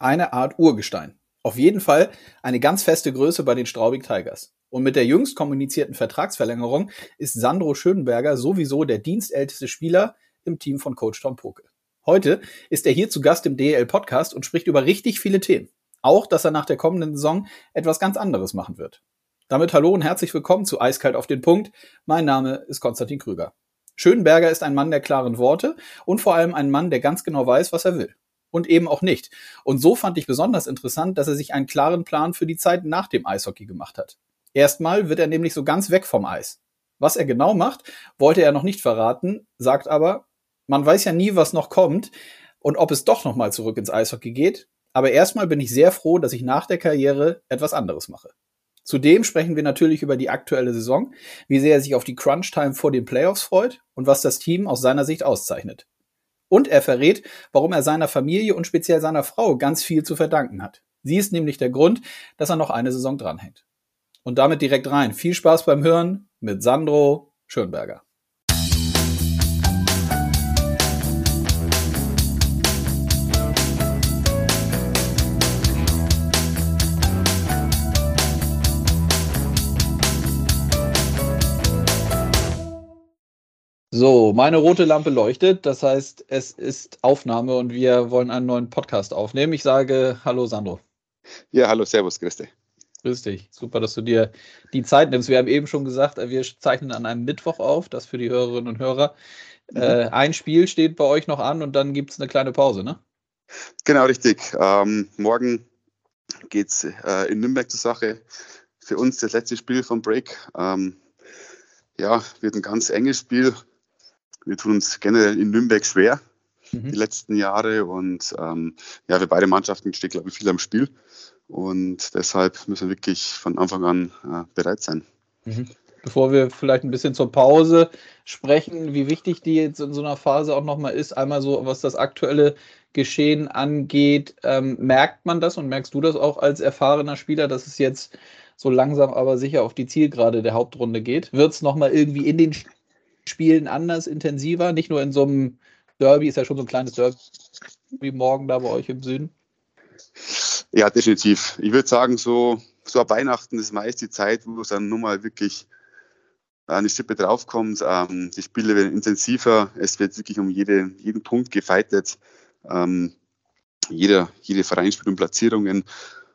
eine Art Urgestein. Auf jeden Fall eine ganz feste Größe bei den Straubing Tigers. Und mit der jüngst kommunizierten Vertragsverlängerung ist Sandro Schönberger sowieso der dienstälteste Spieler im Team von Coach Tom Poke. Heute ist er hier zu Gast im DL Podcast und spricht über richtig viele Themen. Auch, dass er nach der kommenden Saison etwas ganz anderes machen wird. Damit hallo und herzlich willkommen zu Eiskalt auf den Punkt. Mein Name ist Konstantin Krüger. Schönberger ist ein Mann der klaren Worte und vor allem ein Mann, der ganz genau weiß, was er will. Und eben auch nicht. Und so fand ich besonders interessant, dass er sich einen klaren Plan für die Zeit nach dem Eishockey gemacht hat. Erstmal wird er nämlich so ganz weg vom Eis. Was er genau macht, wollte er noch nicht verraten, sagt aber, man weiß ja nie, was noch kommt und ob es doch noch mal zurück ins Eishockey geht. Aber erstmal bin ich sehr froh, dass ich nach der Karriere etwas anderes mache. Zudem sprechen wir natürlich über die aktuelle Saison, wie sehr er sich auf die Crunch-Time vor den Playoffs freut und was das Team aus seiner Sicht auszeichnet. Und er verrät, warum er seiner Familie und speziell seiner Frau ganz viel zu verdanken hat. Sie ist nämlich der Grund, dass er noch eine Saison dranhängt. Und damit direkt rein. Viel Spaß beim Hören mit Sandro Schönberger. So, meine rote Lampe leuchtet. Das heißt, es ist Aufnahme und wir wollen einen neuen Podcast aufnehmen. Ich sage Hallo, Sandro. Ja, hallo, Servus, Christi. Grüß dich. Super, dass du dir die Zeit nimmst. Wir haben eben schon gesagt, wir zeichnen an einem Mittwoch auf, das für die Hörerinnen und Hörer. Mhm. Äh, ein Spiel steht bei euch noch an und dann gibt es eine kleine Pause, ne? Genau, richtig. Ähm, morgen geht es äh, in Nürnberg zur Sache. Für uns das letzte Spiel vom Break. Ähm, ja, wird ein ganz enges Spiel wir tun uns generell in Nürnberg schwer mhm. die letzten Jahre und ähm, ja, für beide Mannschaften steht, glaube ich, viel am Spiel und deshalb müssen wir wirklich von Anfang an äh, bereit sein. Mhm. Bevor wir vielleicht ein bisschen zur Pause sprechen, wie wichtig die jetzt in so einer Phase auch nochmal ist, einmal so, was das aktuelle Geschehen angeht, ähm, merkt man das und merkst du das auch als erfahrener Spieler, dass es jetzt so langsam aber sicher auf die Zielgerade der Hauptrunde geht? Wird es nochmal irgendwie in den Spielen anders, intensiver, nicht nur in so einem Derby, ist ja schon so ein kleines Derby wie morgen da bei euch im Süden. Ja, definitiv. Ich würde sagen, so, so ab Weihnachten ist meist die Zeit, wo es dann nun mal wirklich eine Schippe draufkommt. Ähm, die Spiele werden intensiver, es wird wirklich um jede, jeden Punkt gefeitet. Ähm, jeder, jede Verein spielt um Platzierungen.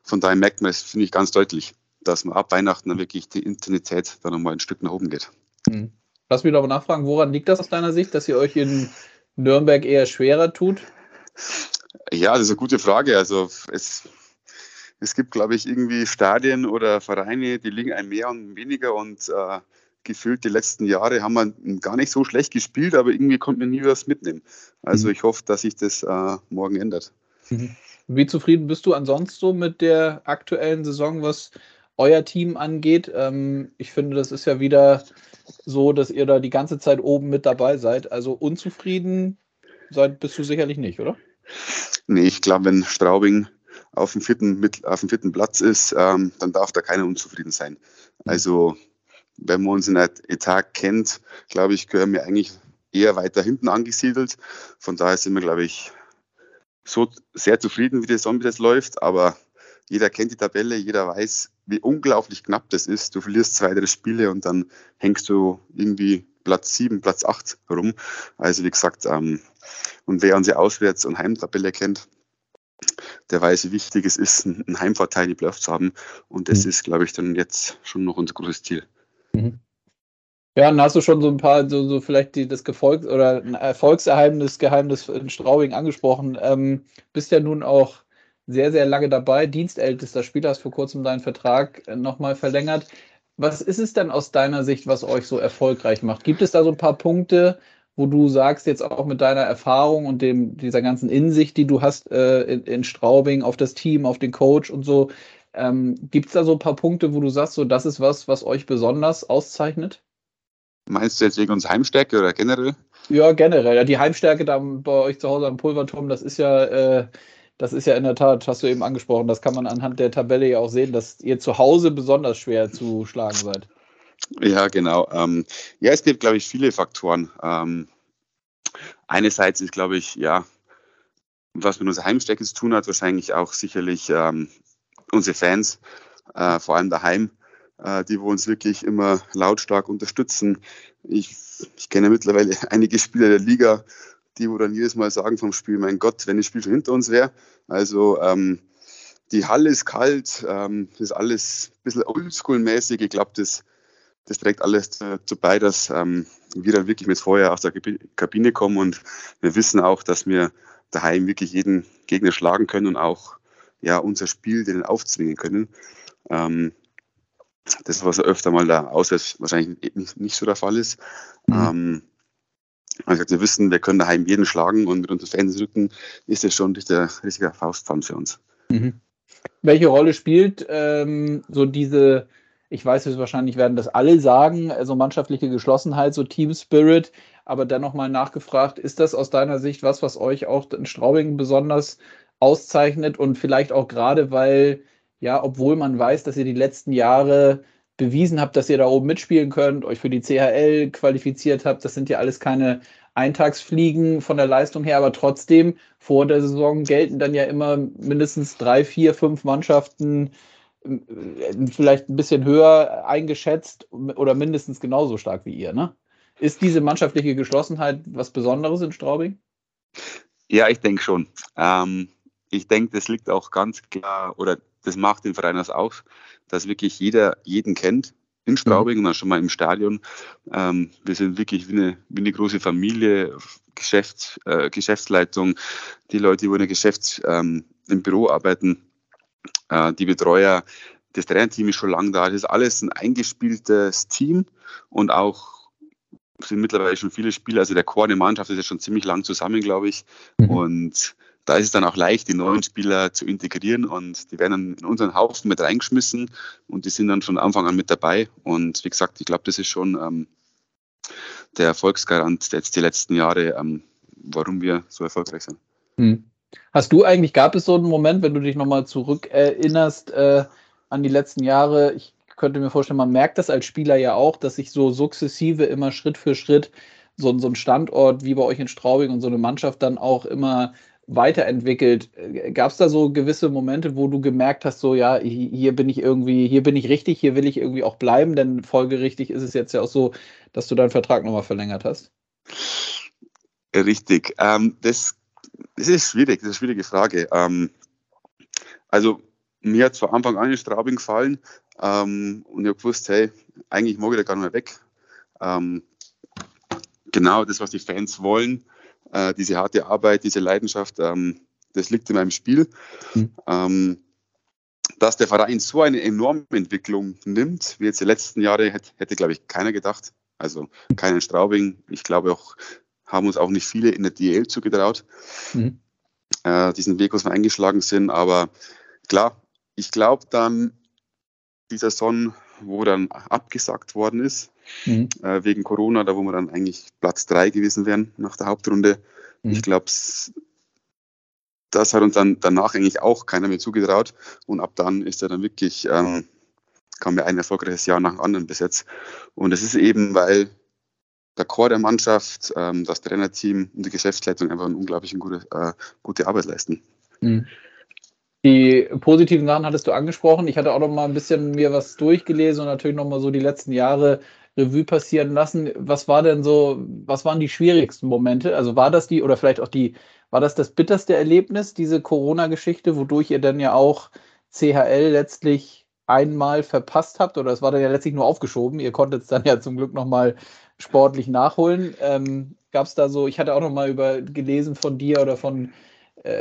Von daher merkt man es, finde ich, ganz deutlich, dass man ab Weihnachten dann wirklich die Intensität dann nochmal ein Stück nach oben geht. Mhm. Lass mich aber nachfragen, woran liegt das aus deiner Sicht, dass ihr euch in Nürnberg eher schwerer tut? Ja, das ist eine gute Frage. Also es, es gibt, glaube ich, irgendwie Stadien oder Vereine, die liegen ein mehr und weniger und äh, gefühlt die letzten Jahre haben wir gar nicht so schlecht gespielt, aber irgendwie konnten wir nie was mitnehmen. Also mhm. ich hoffe, dass sich das äh, morgen ändert. Mhm. Wie zufrieden bist du ansonsten so mit der aktuellen Saison, was euer Team angeht? Ähm, ich finde, das ist ja wieder so, dass ihr da die ganze Zeit oben mit dabei seid. Also unzufrieden seid bist du sicherlich nicht, oder? Nee, ich glaube, wenn Straubing auf dem vierten, mit, auf dem vierten Platz ist, ähm, dann darf da keiner unzufrieden sein. Mhm. Also wenn man uns in der Etat kennt, glaube ich, gehören wir eigentlich eher weiter hinten angesiedelt. Von daher sind wir, glaube ich, so sehr zufrieden, wie die Saison bis jetzt läuft. Aber jeder kennt die Tabelle, jeder weiß, wie unglaublich knapp das ist. Du verlierst zwei, drei Spiele und dann hängst du irgendwie Platz sieben, Platz acht rum. Also wie gesagt, ähm, und wer unsere Auswärts- und Heimtabelle kennt, der weiß, wie wichtig es ist, einen Heimvorteil in die Playoffs zu haben. Und das mhm. ist, glaube ich, dann jetzt schon noch unser großes Ziel. Mhm. Ja, dann hast du schon so ein paar, so, so vielleicht die, das Gefolg oder ein Erfolgserheimnis, Geheimnis in Straubing angesprochen. Ähm, bist ja nun auch sehr, sehr lange dabei, dienstältester Spieler, hast vor kurzem deinen Vertrag äh, nochmal verlängert. Was ist es denn aus deiner Sicht, was euch so erfolgreich macht? Gibt es da so ein paar Punkte, wo du sagst, jetzt auch mit deiner Erfahrung und dem, dieser ganzen Insicht, die du hast äh, in, in, Straubing, auf das Team, auf den Coach und so, ähm, gibt es da so ein paar Punkte, wo du sagst, so das ist was, was euch besonders auszeichnet? Meinst du jetzt wegen unserer Heimstärke oder generell? Ja, generell. Ja, die Heimstärke da bei euch zu Hause am Pulverturm, das ist ja äh, das ist ja in der Tat, hast du eben angesprochen, das kann man anhand der Tabelle ja auch sehen, dass ihr zu Hause besonders schwer zu schlagen seid. Ja, genau. Ähm, ja, es gibt, glaube ich, viele Faktoren. Ähm, einerseits ist, glaube ich, ja, was mit unserer Heimstärke zu tun hat, wahrscheinlich auch sicherlich ähm, unsere Fans, äh, vor allem daheim, äh, die wo uns wirklich immer lautstark unterstützen. Ich, ich kenne mittlerweile einige Spieler der Liga, die wo dann jedes Mal sagen vom Spiel, mein Gott, wenn das Spiel schon hinter uns wäre. Also ähm, die Halle ist kalt, ähm, das ist alles ein bisschen oldschool-mäßig. Ich glaube, das, das trägt alles dazu bei, dass ähm, wir dann wirklich mit Feuer aus der Kabine kommen und wir wissen auch, dass wir daheim wirklich jeden Gegner schlagen können und auch ja, unser Spiel denen aufzwingen können. Ähm, das, was öfter mal da auswärts wahrscheinlich nicht, nicht so der Fall ist. Mhm. Ähm, also wir wissen, wir können daheim jeden schlagen und mit unseren Fans rücken, ist das schon der richtige Faustpfand für uns. Mhm. Welche Rolle spielt ähm, so diese, ich weiß es wahrscheinlich werden das alle sagen, also mannschaftliche Geschlossenheit, so Team Spirit, aber dennoch mal nachgefragt, ist das aus deiner Sicht was, was euch auch in Straubing besonders auszeichnet und vielleicht auch gerade, weil, ja, obwohl man weiß, dass ihr die letzten Jahre bewiesen habt, dass ihr da oben mitspielen könnt, euch für die CHL qualifiziert habt, das sind ja alles keine Eintagsfliegen von der Leistung her, aber trotzdem vor der Saison gelten dann ja immer mindestens drei, vier, fünf Mannschaften äh, vielleicht ein bisschen höher eingeschätzt oder mindestens genauso stark wie ihr, ne? Ist diese mannschaftliche Geschlossenheit was Besonderes in Straubing? Ja, ich denke schon. Ähm, ich denke, das liegt auch ganz klar, oder das macht den Verein aus, dass wirklich jeder jeden kennt in Straubing mhm. und auch schon mal im Stadion. Ähm, wir sind wirklich wie eine, wie eine große Familie, Geschäfts, äh, Geschäftsleitung, die Leute, die in der Geschäfts-, ähm, im Büro arbeiten, äh, die Betreuer, das Trainerteam ist schon lange da. Das ist alles ein eingespieltes Team und auch sind mittlerweile schon viele Spieler, also der Chor der Mannschaft ist ja schon ziemlich lang zusammen, glaube ich. Mhm. Und da ist es dann auch leicht, die neuen Spieler zu integrieren und die werden dann in unseren Haufen mit reingeschmissen und die sind dann von Anfang an mit dabei. Und wie gesagt, ich glaube, das ist schon ähm, der Erfolgsgarant jetzt die letzten Jahre, ähm, warum wir so erfolgreich sind. Hm. Hast du eigentlich, gab es so einen Moment, wenn du dich nochmal zurückerinnerst äh, an die letzten Jahre? Ich könnte mir vorstellen, man merkt das als Spieler ja auch, dass sich so sukzessive immer Schritt für Schritt so, so ein Standort wie bei euch in Straubing und so eine Mannschaft dann auch immer weiterentwickelt. Gab es da so gewisse Momente, wo du gemerkt hast, so ja, hier bin ich irgendwie, hier bin ich richtig, hier will ich irgendwie auch bleiben, denn folgerichtig ist es jetzt ja auch so, dass du deinen Vertrag nochmal verlängert hast? Richtig. Ähm, das, das ist schwierig, das ist eine schwierige Frage. Ähm, also mir hat von Anfang an in Straubing gefallen ähm, und ich habe gewusst, hey, eigentlich mag ich da gar nicht mehr weg. Ähm, genau das, was die Fans wollen äh, diese harte Arbeit, diese Leidenschaft, ähm, das liegt in meinem Spiel. Mhm. Ähm, dass der Verein so eine enorme Entwicklung nimmt, wie jetzt die letzten Jahre, hätte, hätte glaube ich, keiner gedacht. Also keinen Straubing. Ich glaube auch, haben uns auch nicht viele in der DL zugetraut, mhm. äh, diesen Weg, was wir eingeschlagen sind. Aber klar, ich glaube dann, dieser Son, wo dann abgesagt worden ist, mhm. äh, wegen Corona, da wo wir dann eigentlich Platz drei gewesen wären nach der Hauptrunde. Mhm. Ich glaube, das hat uns dann danach eigentlich auch keiner mehr zugetraut. Und ab dann ist er dann wirklich, ähm, kam ja ein erfolgreiches Jahr nach dem anderen bis jetzt. Und es ist eben, weil der Chor der Mannschaft, ähm, das Trainerteam und die Geschäftsleitung einfach eine unglaublich gute, äh, gute Arbeit leisten. Mhm. Die positiven Sachen hattest du angesprochen. Ich hatte auch noch mal ein bisschen mir was durchgelesen und natürlich noch mal so die letzten Jahre Revue passieren lassen. Was war denn so, was waren die schwierigsten Momente? Also war das die oder vielleicht auch die, war das das bitterste Erlebnis, diese Corona-Geschichte, wodurch ihr dann ja auch CHL letztlich einmal verpasst habt oder es war dann ja letztlich nur aufgeschoben. Ihr konntet es dann ja zum Glück nochmal sportlich nachholen. Ähm, Gab es da so, ich hatte auch nochmal über gelesen von dir oder von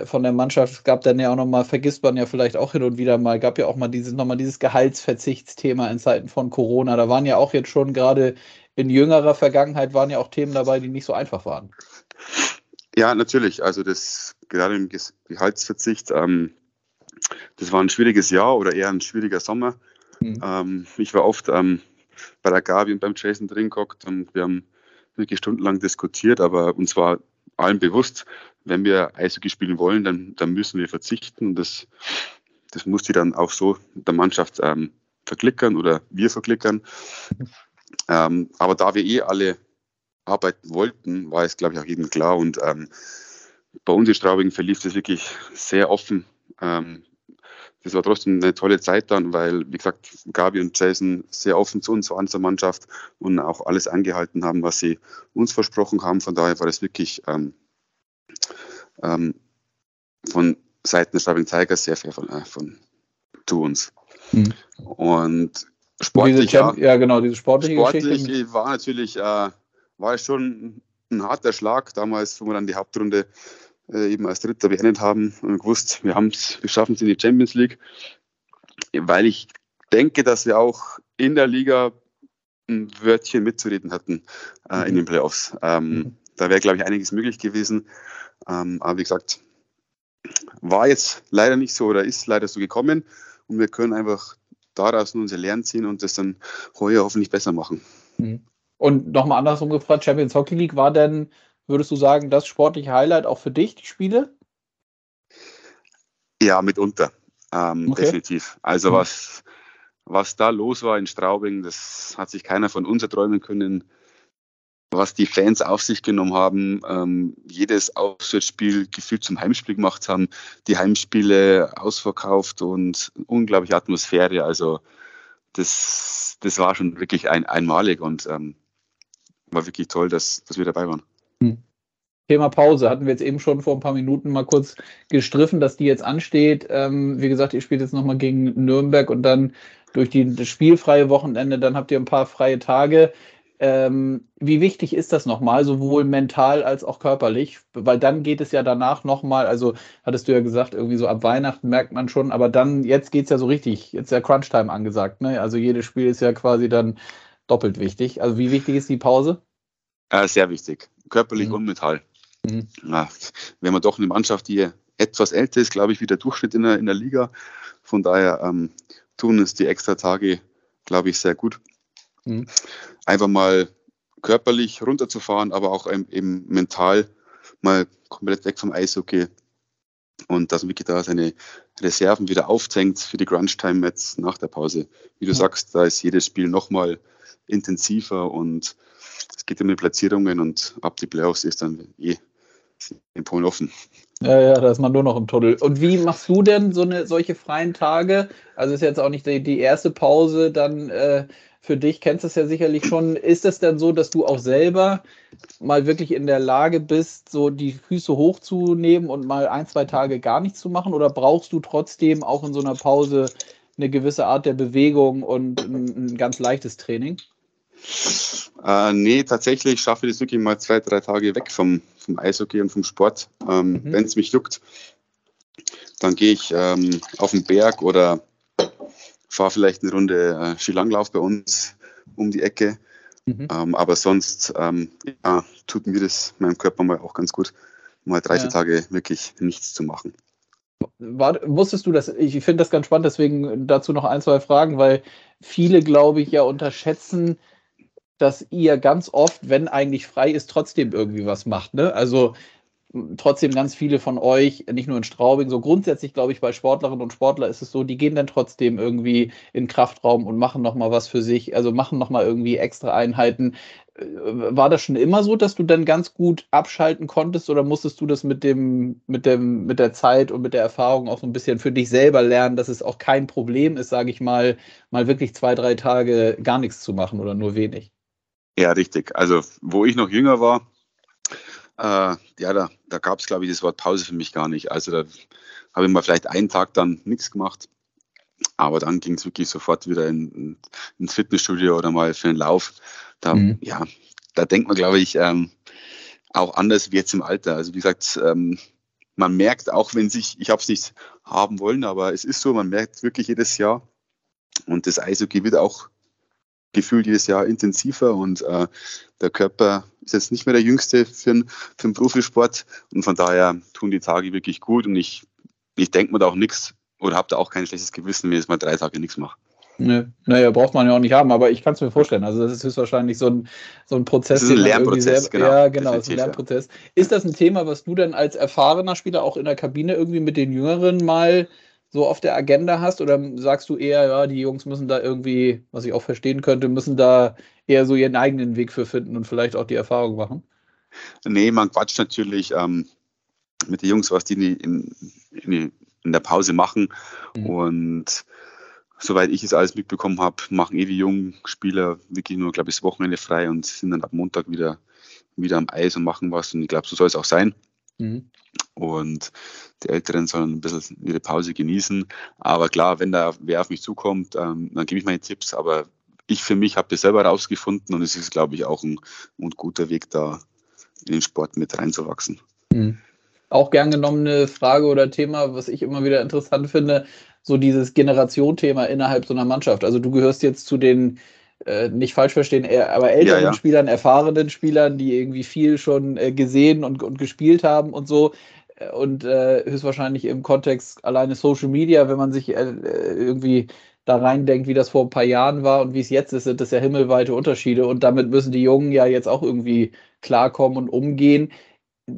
von der Mannschaft. Es gab dann ja auch nochmal, vergisst man ja vielleicht auch hin und wieder mal, gab ja auch mal dieses, nochmal dieses Gehaltsverzichtsthema in Zeiten von Corona. Da waren ja auch jetzt schon gerade in jüngerer Vergangenheit waren ja auch Themen dabei, die nicht so einfach waren. Ja, natürlich. Also das gerade im Gehaltsverzicht, ähm, das war ein schwieriges Jahr oder eher ein schwieriger Sommer. Mhm. Ähm, ich war oft ähm, bei der Gabi und beim Jason drin gehockt und wir haben wirklich stundenlang diskutiert, aber uns war allen bewusst, wenn wir Eishockey spielen wollen, dann, dann müssen wir verzichten. Das, das muss die dann auch so der Mannschaft ähm, verklickern oder wir verklickern. Ähm, aber da wir eh alle arbeiten wollten, war es, glaube ich, auch jedem klar. Und ähm, bei uns in Straubing verlief das wirklich sehr offen. Ähm, das war trotzdem eine tolle Zeit dann, weil, wie gesagt, Gabi und Jason sehr offen zu uns waren zur Mannschaft und auch alles angehalten haben, was sie uns versprochen haben. Von daher war das wirklich ähm, von Seiten des Straubing Tigers sehr fair von, äh, von zu uns. Hm. Und sportlich, ja, ja, genau, diese sportliche sportlich Geschichte. war natürlich äh, war schon ein harter Schlag damals, wo wir dann die Hauptrunde äh, eben als Dritter beendet haben und gewusst, wir, wir schaffen es in die Champions League, weil ich denke, dass wir auch in der Liga ein Wörtchen mitzureden hatten äh, mhm. in den Playoffs. Ähm, mhm. Da wäre, glaube ich, einiges möglich gewesen. Ähm, aber wie gesagt, war jetzt leider nicht so oder ist leider so gekommen und wir können einfach daraus nur unser Lernen ziehen und das dann heuer hoffentlich besser machen. Mhm. Und nochmal andersrum gefragt, Champions Hockey League war denn, würdest du sagen, das sportliche Highlight auch für dich, die Spiele? Ja, mitunter. Ähm, okay. Definitiv. Also mhm. was, was da los war in Straubing, das hat sich keiner von uns erträumen können. Was die Fans auf sich genommen haben, ähm, jedes Auswärtsspiel gefühlt zum Heimspiel gemacht haben, die Heimspiele ausverkauft und unglaubliche Atmosphäre. Also das, das war schon wirklich ein, einmalig und ähm, war wirklich toll, dass, dass wir dabei waren. Hm. Thema Pause hatten wir jetzt eben schon vor ein paar Minuten mal kurz gestriffen, dass die jetzt ansteht. Ähm, wie gesagt, ihr spielt jetzt nochmal gegen Nürnberg und dann durch die, das spielfreie Wochenende, dann habt ihr ein paar freie Tage. Ähm, wie wichtig ist das nochmal, sowohl mental als auch körperlich? Weil dann geht es ja danach nochmal, also hattest du ja gesagt, irgendwie so ab Weihnachten merkt man schon, aber dann, jetzt geht es ja so richtig, jetzt ist ja Crunch-Time angesagt, ne? Also jedes Spiel ist ja quasi dann doppelt wichtig. Also wie wichtig ist die Pause? Äh, sehr wichtig, körperlich mhm. und mental. Mhm. Ja, wenn man doch eine Mannschaft, die etwas älter ist, glaube ich, wie der Durchschnitt in der, in der Liga. Von daher ähm, tun es die extra Tage, glaube ich, sehr gut. Mhm. Einfach mal körperlich runterzufahren, aber auch eben mental mal komplett weg vom Eishockey und dass Vicky da seine Reserven wieder aufzängt für die Crunch-Time jetzt nach der Pause. Wie du ja. sagst, da ist jedes Spiel nochmal intensiver und es geht ja mit Platzierungen und ab die Playoffs ist dann eh in Polen offen. Ja, ja, da ist man nur noch im Tunnel. Und wie machst du denn so eine solche freien Tage? Also ist jetzt auch nicht die, die erste Pause dann äh, für dich, kennst du es ja sicherlich schon. Ist es denn so, dass du auch selber mal wirklich in der Lage bist, so die Füße hochzunehmen und mal ein, zwei Tage gar nichts zu machen? Oder brauchst du trotzdem auch in so einer Pause eine gewisse Art der Bewegung und ein, ein ganz leichtes Training? Äh, nee, tatsächlich schaffe ich das wirklich mal zwei, drei Tage weg vom, vom Eishockey und vom Sport. Ähm, mhm. Wenn es mich juckt, dann gehe ich ähm, auf den Berg oder fahre vielleicht eine Runde äh, Skilanglauf bei uns um die Ecke. Mhm. Ähm, aber sonst ähm, ja, tut mir das meinem Körper mal auch ganz gut, mal drei, ja. vier Tage wirklich nichts zu machen. War, wusstest du das? Ich finde das ganz spannend, deswegen dazu noch ein, zwei Fragen, weil viele, glaube ich, ja unterschätzen, dass ihr ganz oft, wenn eigentlich frei ist, trotzdem irgendwie was macht. Ne? Also trotzdem ganz viele von euch, nicht nur in Straubing, so grundsätzlich glaube ich bei Sportlerinnen und Sportlern ist es so, die gehen dann trotzdem irgendwie in Kraftraum und machen nochmal was für sich, also machen nochmal irgendwie extra Einheiten. Äh, war das schon immer so, dass du dann ganz gut abschalten konntest oder musstest du das mit dem, mit dem, mit der Zeit und mit der Erfahrung auch so ein bisschen für dich selber lernen, dass es auch kein Problem ist, sage ich mal, mal wirklich zwei, drei Tage gar nichts zu machen oder nur wenig? Ja, richtig. Also, wo ich noch jünger war, äh, ja, da, da gab es, glaube ich, das Wort Pause für mich gar nicht. Also, da habe ich mal vielleicht einen Tag dann nichts gemacht. Aber dann ging es wirklich sofort wieder in, ins Fitnessstudio oder mal für einen Lauf. Da, mhm. ja, da denkt man, glaube ich, ähm, auch anders wie jetzt im Alter. Also, wie gesagt, ähm, man merkt auch, wenn sich, ich habe es nicht haben wollen, aber es ist so, man merkt wirklich jedes Jahr. Und das Eishockey wird auch gefühlt jedes Jahr intensiver und äh, der Körper ist jetzt nicht mehr der jüngste für, einen, für einen Profisport und von daher tun die Tage wirklich gut und ich, ich denke mir da auch nichts oder habe da auch kein schlechtes Gewissen, wenn ich jetzt mal drei Tage nichts mache. Ne, naja, braucht man ja auch nicht haben, aber ich kann es mir vorstellen. Also, das ist höchstwahrscheinlich so ein, so ein Prozess. Das ist ein Lernprozess, selber, genau. Ja, genau, ist ein Lernprozess. Ja. Ist das ein Thema, was du dann als erfahrener Spieler auch in der Kabine irgendwie mit den Jüngeren mal so auf der Agenda hast? Oder sagst du eher, ja, die Jungs müssen da irgendwie, was ich auch verstehen könnte, müssen da eher so ihren eigenen Weg für finden und vielleicht auch die Erfahrung machen? Nee, man quatscht natürlich. Ähm, mit den Jungs, was die in, in, in der Pause machen. Mhm. Und soweit ich es alles mitbekommen habe, machen eh die jungen Spieler wirklich nur, glaube ich, das Wochenende frei und sind dann ab Montag wieder, wieder am Eis und machen was. Und ich glaube, so soll es auch sein. Mhm. Und die Älteren sollen ein bisschen ihre Pause genießen. Aber klar, wenn da wer auf mich zukommt, ähm, dann gebe ich meine Tipps. Aber ich für mich habe das selber herausgefunden und es ist, glaube ich, auch ein, ein, guter Weg, da in den Sport mit reinzuwachsen. Mhm. Auch gern genommene Frage oder Thema, was ich immer wieder interessant finde, so dieses Generation-Thema innerhalb so einer Mannschaft. Also du gehörst jetzt zu den äh, nicht falsch verstehen, aber älteren ja, ja. Spielern, erfahrenen Spielern, die irgendwie viel schon äh, gesehen und, und gespielt haben und so. Äh, und äh, höchstwahrscheinlich im Kontext alleine Social Media, wenn man sich äh, irgendwie da reindenkt, wie das vor ein paar Jahren war und wie es jetzt ist, sind das ja himmelweite Unterschiede. Und damit müssen die Jungen ja jetzt auch irgendwie klarkommen und umgehen.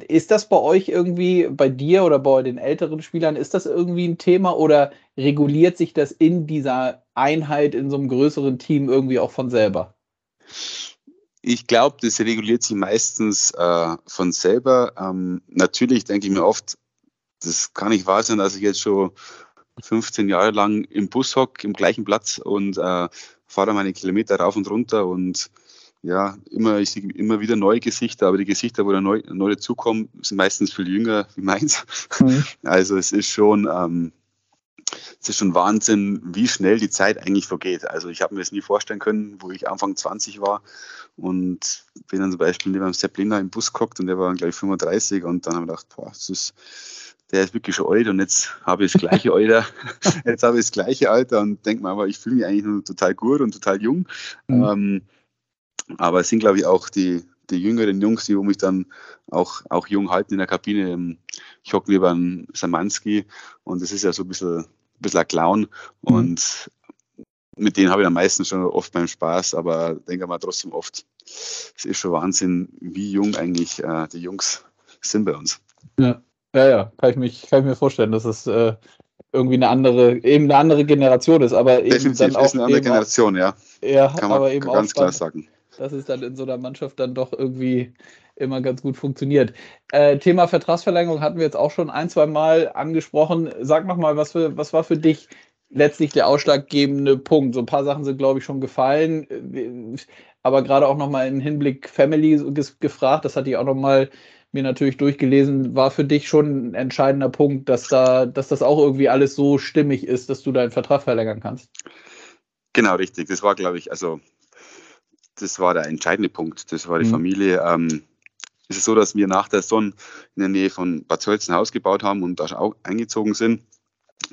Ist das bei euch irgendwie, bei dir oder bei den älteren Spielern, ist das irgendwie ein Thema oder reguliert sich das in dieser Einheit, in so einem größeren Team irgendwie auch von selber? Ich glaube, das reguliert sich meistens äh, von selber. Ähm, natürlich denke ich mir oft, das kann nicht wahr sein, dass ich jetzt schon 15 Jahre lang im Bus hocke, im gleichen Platz und äh, fahre meine Kilometer rauf und runter und ja, immer, ich sehe immer wieder neue Gesichter, aber die Gesichter, wo da neu, neu dazukommen, sind meistens viel jünger wie meins. Mhm. Also es ist schon, ähm, es ist schon Wahnsinn, wie schnell die Zeit eigentlich vergeht. Also ich habe mir das nie vorstellen können, wo ich Anfang 20 war und bin dann zum Beispiel neben einem Sepp Lindner im Bus geguckt und der war dann gleich 35 und dann habe ich gedacht, boah, das ist, der ist wirklich schon alt und jetzt habe ich das gleiche Alter, jetzt habe ich das gleiche Alter und denke mir aber, ich fühle mich eigentlich nur total gut und total jung. Mhm. Ähm, aber es sind, glaube ich, auch die, die jüngeren Jungs, die mich dann auch, auch jung halten in der Kabine. Ähm, ich hocke lieber an Samanski und das ist ja so ein bisschen, ein bisschen ein Clown. Mhm. Und mit denen habe ich am meisten schon oft beim Spaß, aber denke mal trotzdem oft, es ist schon Wahnsinn, wie jung eigentlich äh, die Jungs sind bei uns. Ja, ja, ja, kann ich, mich, kann ich mir vorstellen, dass es äh, irgendwie eine andere, eben eine andere Generation ist, aber eben Definitiv dann auch ist eine andere Generation, auch, ja. Ja, kann man aber eben ganz klar sagen dass es dann in so einer Mannschaft dann doch irgendwie immer ganz gut funktioniert. Äh, Thema Vertragsverlängerung hatten wir jetzt auch schon ein, zwei Mal angesprochen. Sag nochmal, was, was war für dich letztlich der ausschlaggebende Punkt? So ein paar Sachen sind, glaube ich, schon gefallen. Aber gerade auch nochmal im Hinblick Family gefragt, das hatte ich auch nochmal mir natürlich durchgelesen, war für dich schon ein entscheidender Punkt, dass da, dass das auch irgendwie alles so stimmig ist, dass du deinen Vertrag verlängern kannst. Genau, richtig. Das war, glaube ich, also das war der entscheidende Punkt. Das war die mhm. Familie. Ähm, es ist so, dass wir nach der Sonne in der Nähe von Bad Sölz ein Haus gebaut haben und da auch eingezogen sind.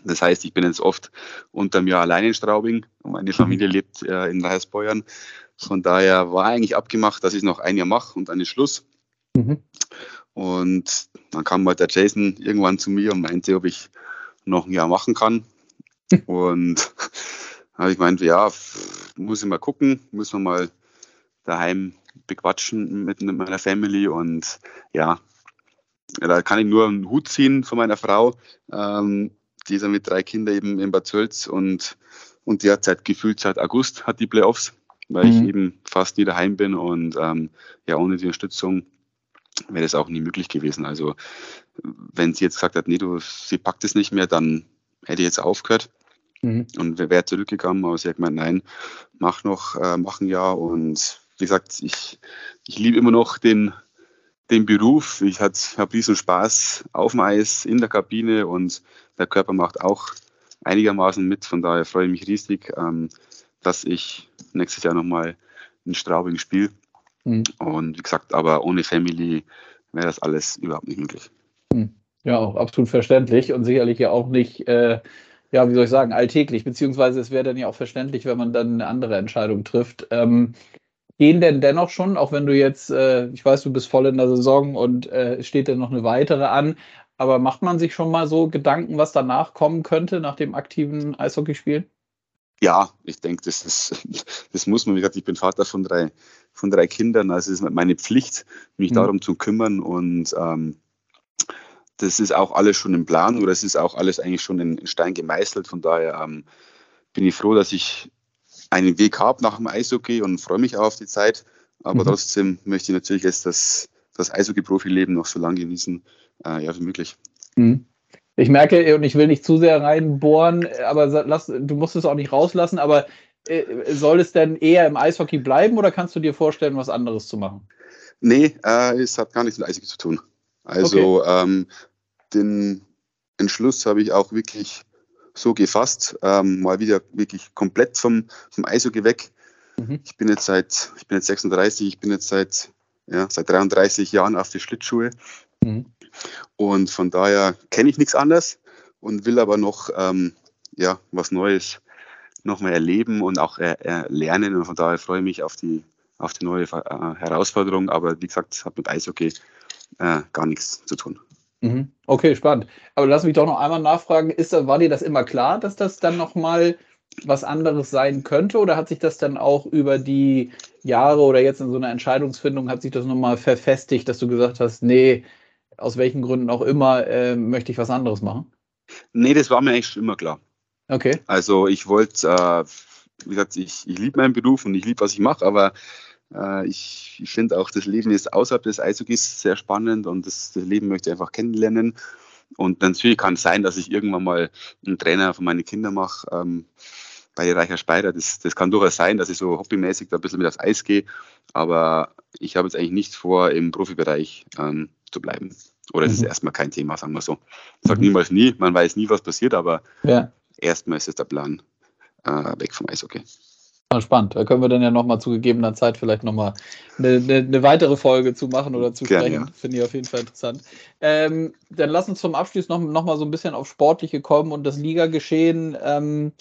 Das heißt, ich bin jetzt oft unter mir allein in Straubing und meine mhm. Familie lebt äh, in Reihersbeuern. Von daher war eigentlich abgemacht, dass ich noch ein Jahr mache und dann ist Schluss. Mhm. Und dann kam halt der Jason irgendwann zu mir und meinte, ob ich noch ein Jahr machen kann. und habe ich gemeint, ja, muss ich mal gucken, muss man mal daheim bequatschen mit meiner Family und ja, da kann ich nur einen Hut ziehen von meiner Frau. Ähm, die ist ja mit drei Kindern eben in Bad Sölz und, und die hat seit gefühlt seit August hat die Playoffs, weil mhm. ich eben fast nie daheim bin und ähm, ja, ohne die Unterstützung wäre das auch nie möglich gewesen. Also wenn sie jetzt gesagt hat, nee, du, sie packt es nicht mehr, dann hätte ich jetzt aufgehört. Mhm. Und wäre zurückgegangen, aber sie hat gemeint, nein, mach noch, äh, mach ein Jahr und wie gesagt, ich, ich liebe immer noch den, den Beruf. Ich habe riesen Spaß auf dem Eis, in der Kabine und der Körper macht auch einigermaßen mit. Von daher freue ich mich riesig, ähm, dass ich nächstes Jahr nochmal in Straubing spiele. Mhm. Und wie gesagt, aber ohne Family wäre das alles überhaupt nicht möglich. Mhm. Ja, auch absolut verständlich und sicherlich ja auch nicht, äh, ja, wie soll ich sagen, alltäglich, beziehungsweise es wäre dann ja auch verständlich, wenn man dann eine andere Entscheidung trifft. Ähm, gehen denn dennoch schon, auch wenn du jetzt, äh, ich weiß, du bist voll in der Saison und äh, steht dann noch eine weitere an, aber macht man sich schon mal so Gedanken, was danach kommen könnte, nach dem aktiven Eishockeyspielen? Ja, ich denke, das, ist, das muss man. Wie gesagt, ich bin Vater von drei, von drei Kindern. Also es ist meine Pflicht, mich mhm. darum zu kümmern. Und ähm, das ist auch alles schon im Plan oder es ist auch alles eigentlich schon in Stein gemeißelt. Von daher ähm, bin ich froh, dass ich einen Weg habe nach dem Eishockey und freue mich auch auf die Zeit. Aber mhm. trotzdem möchte ich natürlich jetzt das, das Eishockey-Profileben noch so lange genießen, äh, ja, wie möglich. Mhm. Ich merke, und ich will nicht zu sehr reinbohren, aber lass, du musst es auch nicht rauslassen, aber äh, soll es denn eher im Eishockey bleiben oder kannst du dir vorstellen, was anderes zu machen? Nee, äh, es hat gar nichts mit Eishockey zu tun. Also okay. ähm, den Entschluss habe ich auch wirklich so gefasst, ähm, mal wieder wirklich komplett vom, vom Eishockey weg. Mhm. Ich bin jetzt seit, ich bin jetzt 36, ich bin jetzt seit, ja, seit 33 Jahren auf die Schlittschuhe. Mhm. Und von daher kenne ich nichts anderes und will aber noch ähm, ja, was Neues nochmal erleben und auch äh, lernen. Und von daher freue ich mich auf die, auf die neue äh, Herausforderung. Aber wie gesagt, hat mit Eishockey äh, gar nichts zu tun. Mhm. Okay, spannend. Aber lass mich doch noch einmal nachfragen, ist, war dir das immer klar, dass das dann nochmal was anderes sein könnte? Oder hat sich das dann auch über die Jahre oder jetzt in so einer Entscheidungsfindung, hat sich das nochmal verfestigt, dass du gesagt hast, nee, aus welchen Gründen auch immer, äh, möchte ich was anderes machen? Nee, das war mir eigentlich schon immer klar. Okay. Also ich wollte, äh, wie gesagt, ich, ich liebe meinen Beruf und ich liebe, was ich mache, aber ich, ich finde auch, das Leben ist außerhalb des Eishockeys sehr spannend und das, das Leben möchte ich einfach kennenlernen. Und natürlich kann es sein, dass ich irgendwann mal einen Trainer für meine Kinder mache. Ähm, bei Reicher Speider, das, das kann durchaus sein, dass ich so hobbymäßig da ein bisschen mit aufs Eis gehe. Aber ich habe jetzt eigentlich nicht vor, im Profibereich ähm, zu bleiben. Oder es mhm. ist erstmal kein Thema, sagen wir so. Ich sage mhm. niemals nie, man weiß nie, was passiert, aber ja. erstmal ist es der Plan äh, weg vom Eishockey. Ah, spannend. Da können wir dann ja nochmal zu gegebener Zeit vielleicht nochmal eine, eine, eine weitere Folge zu machen oder zu sprechen. Ja. Finde ich auf jeden Fall interessant. Ähm, dann lass uns zum Abschluss noch, noch mal so ein bisschen auf Sportliche kommen und das Ligageschehen. Ähm,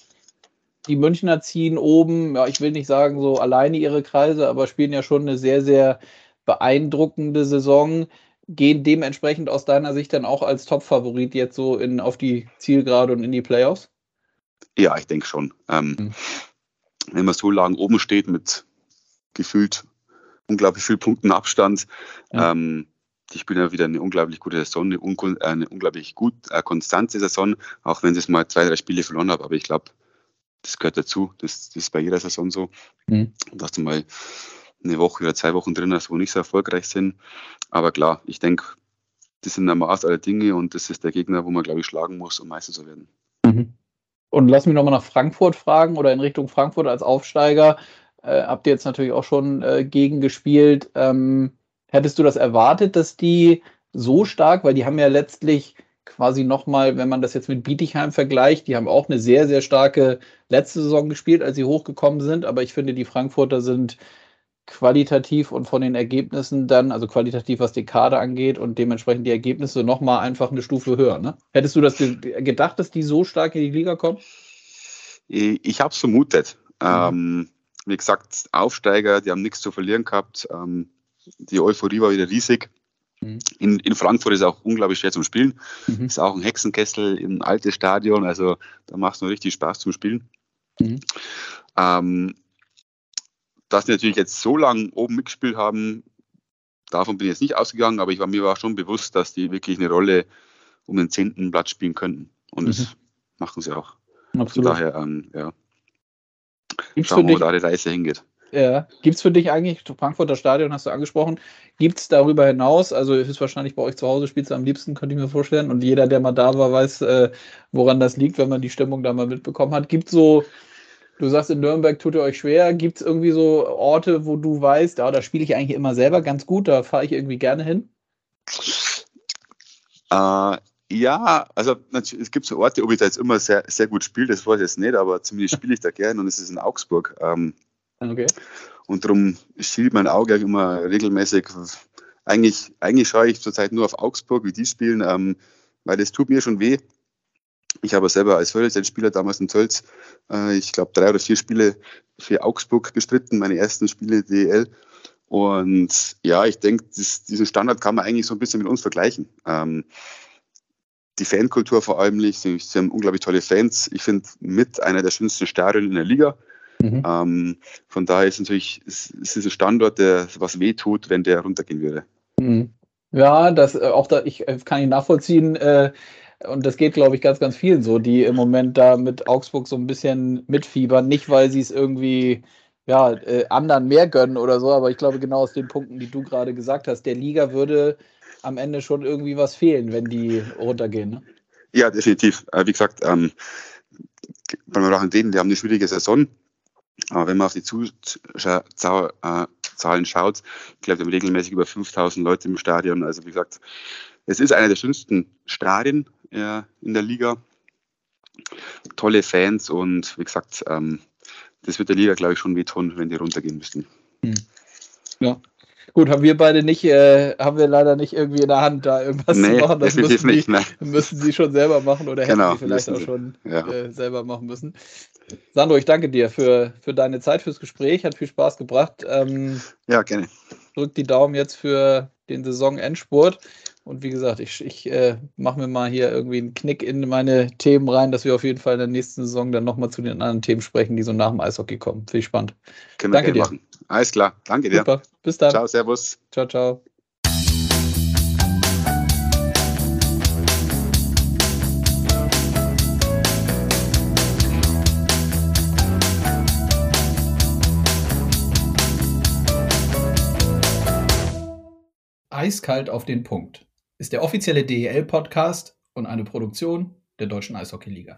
die Münchner ziehen oben, ja, ich will nicht sagen so alleine ihre Kreise, aber spielen ja schon eine sehr, sehr beeindruckende Saison. Gehen dementsprechend aus deiner Sicht dann auch als Top-Favorit jetzt so in, auf die Zielgerade und in die Playoffs? Ja, ich denke schon. Ähm, mhm wenn man so lange oben steht mit gefühlt unglaublich viel Punkten Abstand. Ja. Ähm, die spielen ja wieder eine unglaublich gute Saison, eine, un eine unglaublich gut äh, konstante Saison, auch wenn sie es mal zwei, drei Spiele verloren haben. Aber ich glaube, das gehört dazu. Das, das, ist bei jeder Saison so. Mhm. Dass du mal eine Woche oder zwei Wochen drin hast, wo nicht so erfolgreich sind. Aber klar, ich denke, das sind der Maß aller Dinge und das ist der Gegner, wo man, glaube ich, schlagen muss, um Meister zu werden. Mhm. Und lass mich nochmal nach Frankfurt fragen oder in Richtung Frankfurt als Aufsteiger. Äh, habt ihr jetzt natürlich auch schon äh, gegen. Ähm, hättest du das erwartet, dass die so stark, weil die haben ja letztlich quasi nochmal, wenn man das jetzt mit Bietigheim vergleicht, die haben auch eine sehr, sehr starke letzte Saison gespielt, als sie hochgekommen sind. Aber ich finde, die Frankfurter sind qualitativ und von den Ergebnissen dann, also qualitativ, was die Kader angeht und dementsprechend die Ergebnisse nochmal einfach eine Stufe höher. Ne? Hättest du das gedacht, dass die so stark in die Liga kommen? Ich habe es vermutet. Mhm. Ähm, wie gesagt, Aufsteiger, die haben nichts zu verlieren gehabt. Ähm, die Euphorie war wieder riesig. Mhm. In, in, Frankfurt ist es auch unglaublich schwer zum Spielen. Mhm. Ist auch ein Hexenkessel, ein altes Stadion, also da macht es noch richtig Spaß zum Spielen. Mhm. Ähm, dass die natürlich jetzt so lange oben mitgespielt haben, davon bin ich jetzt nicht ausgegangen, aber ich war mir war schon bewusst, dass die wirklich eine Rolle um den zehnten Platz spielen könnten. Und mhm. das machen sie auch. Absolut. Von daher, ähm, ja. Gibt's Schauen wir, wo da die Reise hingeht. Ja. Gibt es für dich eigentlich, Frankfurter Stadion hast du angesprochen, gibt es darüber hinaus, also ist wahrscheinlich bei euch zu Hause, spielst du am liebsten, könnte ich mir vorstellen, und jeder, der mal da war, weiß, äh, woran das liegt, wenn man die Stimmung da mal mitbekommen hat. Gibt es so Du sagst, in Nürnberg tut ihr euch schwer. Gibt es irgendwie so Orte, wo du weißt, ja, da spiele ich eigentlich immer selber ganz gut, da fahre ich irgendwie gerne hin? Äh, ja, also es gibt so Orte, ob ich da jetzt immer sehr, sehr gut spiele, das weiß ich jetzt nicht, aber zumindest spiele ich da gerne und es ist in Augsburg. Ähm, okay. Und darum schielt mein Auge immer regelmäßig. Eigentlich, eigentlich schaue ich zurzeit nur auf Augsburg, wie die spielen, ähm, weil das tut mir schon weh. Ich habe selber als Vollzeitspieler damals in Tölz, äh, ich glaube, drei oder vier Spiele für Augsburg bestritten, meine ersten Spiele DEL. Und ja, ich denke, diesen Standard kann man eigentlich so ein bisschen mit uns vergleichen. Ähm, die Fankultur vor allem nicht. Sie, sie, haben unglaublich tolle Fans. Ich finde mit einer der schönsten Stadien in der Liga. Mhm. Ähm, von daher ist natürlich, es, es ist ein Standort, der was wehtut, wenn der runtergehen würde. Mhm. Ja, das äh, auch da, ich äh, kann ich nachvollziehen. Äh, und das geht, glaube ich, ganz, ganz vielen so, die im Moment da mit Augsburg so ein bisschen mitfiebern. Nicht, weil sie es irgendwie ja, äh, anderen mehr gönnen oder so, aber ich glaube, genau aus den Punkten, die du gerade gesagt hast, der Liga würde am Ende schon irgendwie was fehlen, wenn die runtergehen. Ne? Ja, definitiv. Äh, wie gesagt, ähm, beim Rachen denen, die haben eine schwierige Saison. Aber wenn man auf die Zuschauerzahlen äh, schaut, ich glaube, wir haben regelmäßig über 5000 Leute im Stadion. Also wie gesagt, es ist einer der schönsten Stadien äh, in der Liga. Tolle Fans und wie gesagt, ähm, das wird der Liga, glaube ich, schon wehtun, wenn die runtergehen müssten. Hm. Ja. Gut, haben wir beide nicht, äh, haben wir leider nicht irgendwie in der Hand, da irgendwas nee, zu machen. Das müssen, nicht, die, müssen sie schon selber machen oder hätten genau, sie vielleicht auch schon ja. äh, selber machen müssen. Sandro, ich danke dir für, für deine Zeit, fürs Gespräch, hat viel Spaß gebracht. Ähm, ja, gerne. Drück die Daumen jetzt für den Saisonendspurt. Und wie gesagt, ich, ich äh, mache mir mal hier irgendwie einen Knick in meine Themen rein, dass wir auf jeden Fall in der nächsten Saison dann nochmal zu den anderen Themen sprechen, die so nach dem Eishockey kommen. Viel spannend. Können Danke dir. Machen. Alles klar. Danke dir. Super. Bis dann. Ciao, Servus. Ciao, ciao. Eiskalt auf den Punkt ist der offizielle DEL-Podcast und eine Produktion der Deutschen Eishockeyliga.